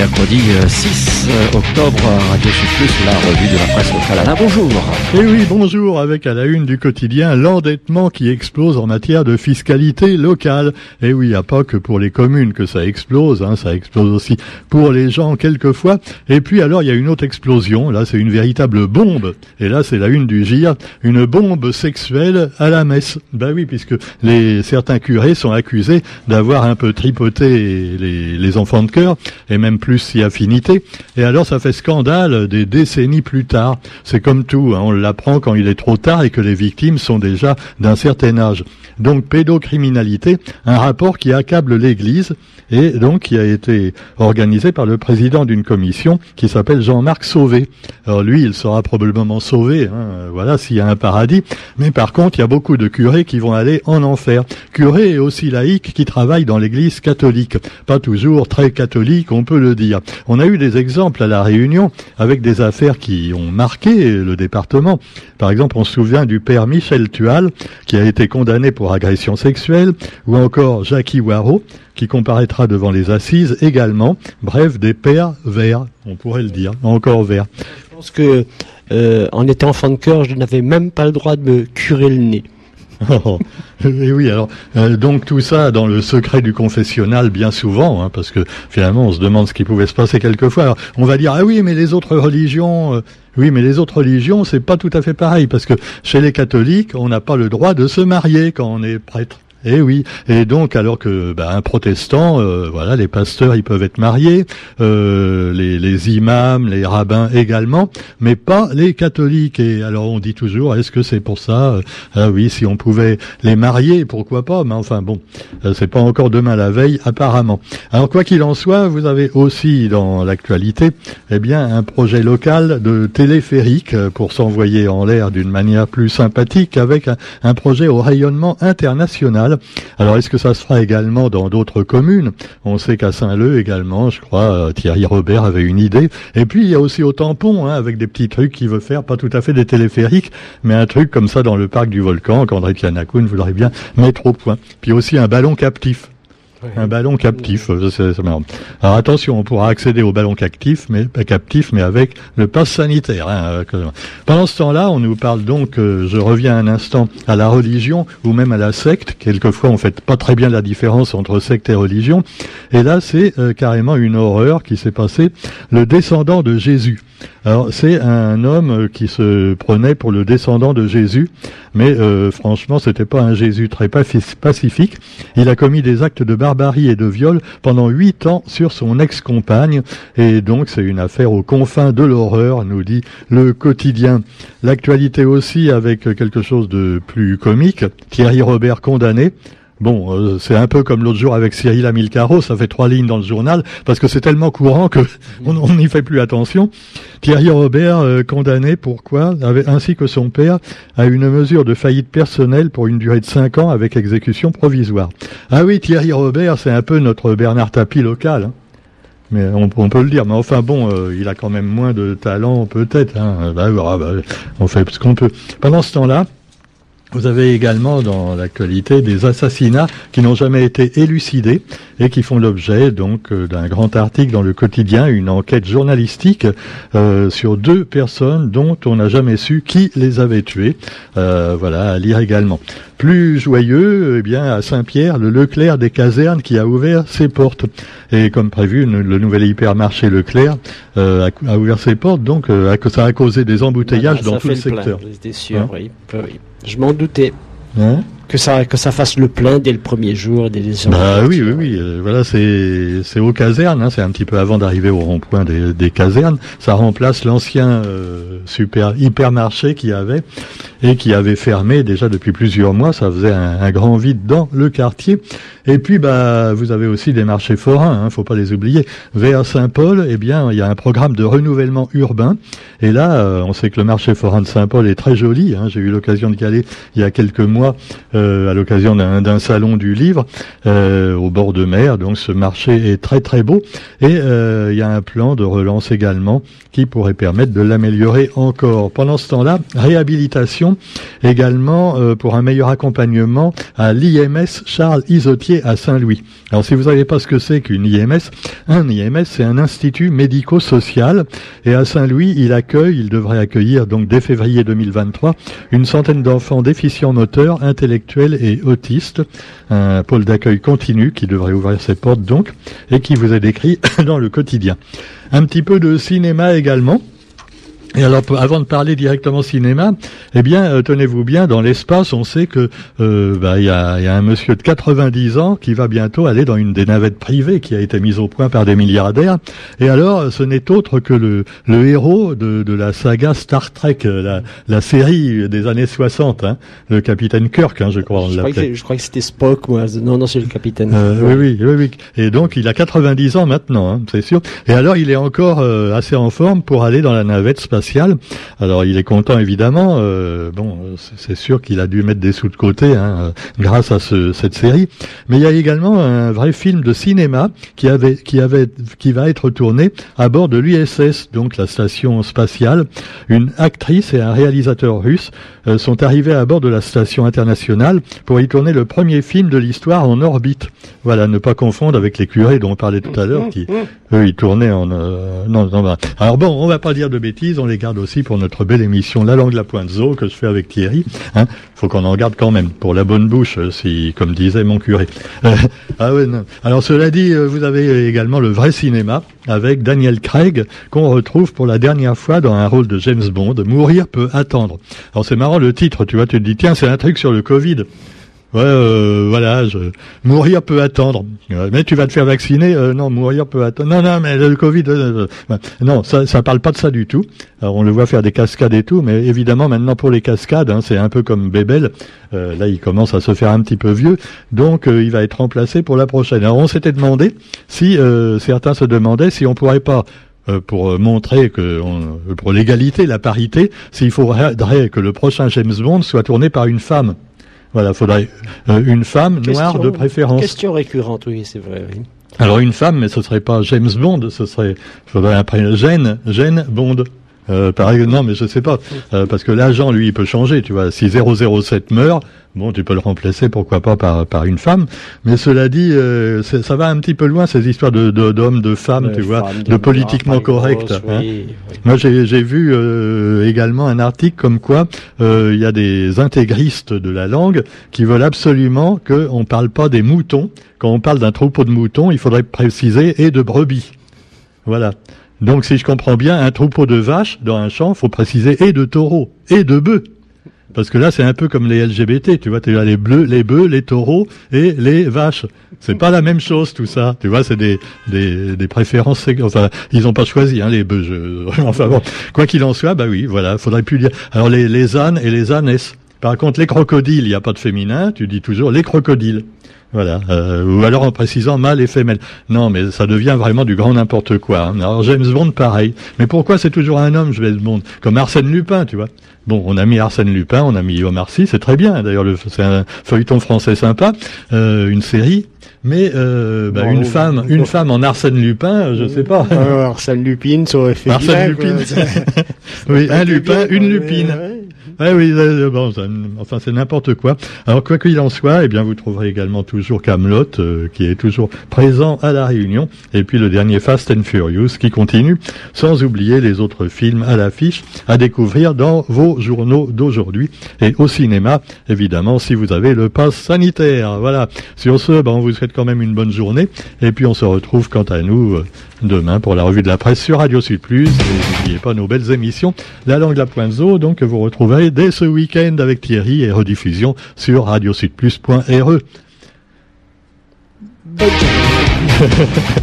mercredi 6 euh, euh, octobre, Radio Plus, la revue de la presse locale. Bonjour. Et eh oui, bonjour, avec à la une du quotidien, l'endettement qui explose en matière de fiscalité locale. Et eh oui, il n'y a pas que pour les communes que ça explose, hein, ça explose aussi pour les gens quelquefois. Et puis alors, il y a une autre explosion, là c'est une véritable bombe. Et là, c'est la une du GIR, une bombe sexuelle à la messe. Ben oui, puisque les certains curés sont accusés d'avoir un peu tripoté les enfants de cœur et même plus si affinité. Et alors ça fait scandale des décennies plus tard. C'est comme tout, hein, on l'apprend quand il est trop tard et que les victimes sont déjà d'un certain âge. Donc pédocriminalité, un rapport qui accable l'Église et donc qui a été organisé par le président d'une commission qui s'appelle Jean-Marc Sauvé. Alors lui, il sera probablement sauvé, hein, voilà, s'il y a un paradis. Mais par contre, il y a beaucoup de curés qui vont aller en enfer. Curés et aussi laïcs qui travaillent dans l'Église catholique. Pas toujours très catholique, on peut le dire. On a eu des exemples à la Réunion avec des affaires qui ont marqué le département. Par exemple, on se souvient du père Michel Tual qui a été condamné pour agression sexuelle, ou encore Jackie Waro qui comparaîtra devant les assises également. Bref, des pères verts, on pourrait le dire, encore verts. Je pense que euh, en étant enfant de cœur, je n'avais même pas le droit de me curer le nez. Et oui, alors euh, donc tout ça dans le secret du confessionnal bien souvent, hein, parce que finalement on se demande ce qui pouvait se passer quelquefois. on va dire ah oui, mais les autres religions, euh, oui, mais les autres religions c'est pas tout à fait pareil, parce que chez les catholiques on n'a pas le droit de se marier quand on est prêtre. Eh oui, et donc alors que bah, un protestant, euh, voilà, les pasteurs ils peuvent être mariés, euh, les, imams, les rabbins également, mais pas les catholiques. Et alors on dit toujours, est-ce que c'est pour ça euh, Ah oui, si on pouvait les marier, pourquoi pas Mais enfin bon, c'est pas encore demain la veille apparemment. Alors quoi qu'il en soit, vous avez aussi dans l'actualité, eh bien un projet local de téléphérique pour s'envoyer en l'air d'une manière plus sympathique avec un projet au rayonnement international alors est-ce que ça se fera également dans d'autres communes? On sait qu'à Saint-Leu également, je crois, euh, Thierry Robert avait une idée. Et puis il y a aussi au tampon, hein, avec des petits trucs qu'il veut faire, pas tout à fait des téléphériques, mais un truc comme ça dans le parc du volcan, qu'André Tianakoun voudrait bien mettre au point. Puis aussi un ballon captif. Un ballon captif, euh, c'est Alors attention, on pourra accéder au ballon captif, mais pas captif, mais avec le pass sanitaire. Hein, euh, Pendant ce temps-là, on nous parle donc, euh, je reviens un instant à la religion ou même à la secte. Quelquefois, on fait pas très bien la différence entre secte et religion. Et là, c'est carrément une horreur qui s'est passée. Le descendant de Jésus. Alors c'est un homme qui se prenait pour le descendant de Jésus, mais euh, franchement c'était pas un Jésus très pacifique. Il a commis des actes de barbarie et de viol pendant huit ans sur son ex-compagne, et donc c'est une affaire aux confins de l'horreur, nous dit le quotidien. L'actualité aussi avec quelque chose de plus comique. Thierry Robert condamné Bon, euh, c'est un peu comme l'autre jour avec Cyril Amilcaro, ça fait trois lignes dans le journal, parce que c'est tellement courant que on n'y fait plus attention. Thierry Robert, euh, condamné, pourquoi? Ainsi que son père, à une mesure de faillite personnelle pour une durée de cinq ans avec exécution provisoire. Ah oui, Thierry Robert, c'est un peu notre Bernard Tapie local. Hein. Mais on, peut le dire, mais enfin bon, euh, il a quand même moins de talent peut-être. Hein. Bah, bah, bah, on fait ce qu'on peut. Pendant ce temps-là, vous avez également dans l'actualité des assassinats qui n'ont jamais été élucidés et qui font l'objet donc euh, d'un grand article dans le quotidien, une enquête journalistique euh, sur deux personnes dont on n'a jamais su qui les avait tués. Euh, voilà, à lire également. Plus joyeux, eh bien à Saint-Pierre, le Leclerc des casernes qui a ouvert ses portes. Et comme prévu, le nouvel hypermarché Leclerc a, ouvert ses portes, donc ça a causé des embouteillages dans tout le, secteur. Hein oui. Je m'en doutais. Hein que ça que ça fasse le plein dès le premier jour dès les bah oui oui oui euh, voilà c'est c'est aux casernes hein, c'est un petit peu avant d'arriver au rond-point des, des, casernes. Ça remplace l'ancien euh, super hypermarché qui avait et qui avait fermé déjà depuis plusieurs mois. Ça faisait un, un, grand vide dans le quartier et puis bah vous avez aussi des marchés forains hein, faut pas les oublier vers Saint-Paul eh bien il y a un programme de renouvellement urbain et là euh, on sait que le marché forain de Saint-Paul est très joli hein, j'ai eu l'occasion d'y aller il y a quelques mois euh, à l'occasion d'un salon du livre euh, au bord de mer. Donc ce marché est très très beau et euh, il y a un plan de relance également qui pourrait permettre de l'améliorer encore. Pendant ce temps-là, réhabilitation également pour un meilleur accompagnement à l'IMS Charles Isotier à Saint-Louis. Alors si vous savez pas ce que c'est qu'une IMS, un IMS c'est un institut médico-social et à Saint-Louis il accueille, il devrait accueillir donc dès février 2023 une centaine d'enfants déficients moteurs, intellectuels et autistes. Un pôle d'accueil continu qui devrait ouvrir ses portes donc et qui vous est décrit dans le quotidien. Un petit peu de cinéma également. Et alors, avant de parler directement cinéma, eh bien, euh, tenez-vous bien, dans l'espace, on sait que euh, bah, il y, a, y, a, un monsieur de 90 ans qui va bientôt aller dans une des navettes privées qui a été mise au point par des milliardaires. Et alors, ce n'est autre que le, le héros de, de, la saga Star Trek, euh, la, la série des années 60, hein, le capitaine Kirk, hein, je crois. Je, crois que, je crois que c'était Spock, moi. Non, non, c'est le capitaine. oui, oui, oui, oui. Et donc, il a 90 ans maintenant, hein, c'est sûr. Et alors, il est encore assez en forme pour aller dans la navette spatiale alors il est content évidemment. Euh, bon, c'est sûr qu'il a dû mettre des sous de côté hein, euh, grâce à ce, cette série. Mais il y a également un vrai film de cinéma qui avait, qui avait, qui va être tourné à bord de l'USS, donc la station spatiale. Une actrice et un réalisateur russe euh, sont arrivés à bord de la station internationale pour y tourner le premier film de l'histoire en orbite. Voilà, ne pas confondre avec les curés dont on parlait tout à l'heure, qui eux ils tournaient en. non, non, alors bon, on va pas dire de bêtises, on les garde aussi pour notre belle émission La langue la pointe zo que je fais avec Thierry. Hein. Faut qu'on en garde quand même pour la bonne bouche, euh, si comme disait mon curé. Euh, ah. Alors cela dit, euh, vous avez également le vrai cinéma avec Daniel Craig qu'on retrouve pour la dernière fois dans un rôle de James Bond. Mourir peut attendre. Alors c'est marrant le titre, tu vois, tu te dis tiens c'est un truc sur le Covid. Ouais, euh, voilà, je... mourir peut attendre. Mais tu vas te faire vacciner euh, Non, mourir peut attendre. Non, non, mais le Covid, euh, non, ça, ça parle pas de ça du tout. Alors on le voit faire des cascades et tout, mais évidemment maintenant pour les cascades, hein, c'est un peu comme Bébel. là, il commence à se faire un petit peu vieux, donc il va être remplacé pour la prochaine. Alors on s'était demandé si certains se demandaient si on pourrait pas pour montrer que pour l'égalité, la parité, s'il faudrait que le prochain James Bond soit tourné par une femme. Voilà, faudrait euh, une femme noire de préférence. Question récurrente, oui, c'est vrai. Alors une femme, mais ce serait pas James Bond, ce serait, faudrait après Jane, Jane Bond. Euh, par exemple, non, mais je sais pas, euh, parce que l'agent, lui, il peut changer, tu vois. Si 007 meurt, bon, tu peux le remplacer, pourquoi pas par par une femme. Mais cela dit, euh, ça va un petit peu loin ces histoires de d'hommes, de, femmes, tu vois, de, politiquement correct. Hein. Moi, j'ai j'ai vu euh, également un article comme quoi il y a des intégristes de la langue qui veulent absolument qu'on parle pas des moutons. Quand on parle d'un troupeau de moutons, il faudrait préciser et de brebis. Voilà. Donc, si je comprends bien, un troupeau de vaches dans un champ, faut préciser et de taureaux et de bœufs. Parce que là, c'est un peu comme les LGBT, tu vois, tu as les bleus, les bœufs, les taureaux et les vaches. C'est pas la même chose, tout ça. Tu vois, c'est des, des, des préférences. Enfin, ils ont pas choisi, hein, les bœufs. Enfin bon, quoi qu'il en soit, bah oui, voilà, faudrait plus dire. Alors les, les ânes et les ânesses. Par contre, les crocodiles, il n'y a pas de féminin. Tu dis toujours les crocodiles. Voilà. Euh, ou alors en précisant mâle et femelle. Non, mais ça devient vraiment du grand n'importe quoi. Hein. Alors James Bond, pareil. Mais pourquoi c'est toujours un homme, James Bond? Comme Arsène Lupin, tu vois. Bon, on a mis Arsène Lupin, on a mis Omar Sy, c'est très bien. D'ailleurs, c'est un feuilleton français sympa, euh, une série. Mais euh, bah, une femme, une femme en Arsène Lupin, je sais pas. Arsène Lupin, ça aurait fait Arsène Lupin. oui, un Lupin, une Lupine. Ouais, oui, bon, enfin c'est n'importe quoi. Alors quoi qu'il en soit, eh bien vous trouverez également toujours Camelot euh, qui est toujours présent à la Réunion, et puis le dernier Fast and Furious qui continue, sans oublier les autres films à l'affiche à découvrir dans vos journaux d'aujourd'hui et au cinéma, évidemment si vous avez le pass sanitaire. Voilà. Sur ce, ben, on vous souhaite quand même une bonne journée, et puis on se retrouve quant à nous euh, demain pour la revue de la presse sur Radio Sud Plus. Et n'oubliez pas nos belles émissions, La langue la pointe donc que vous dès ce week-end avec Thierry et rediffusion sur radiosudplus.re.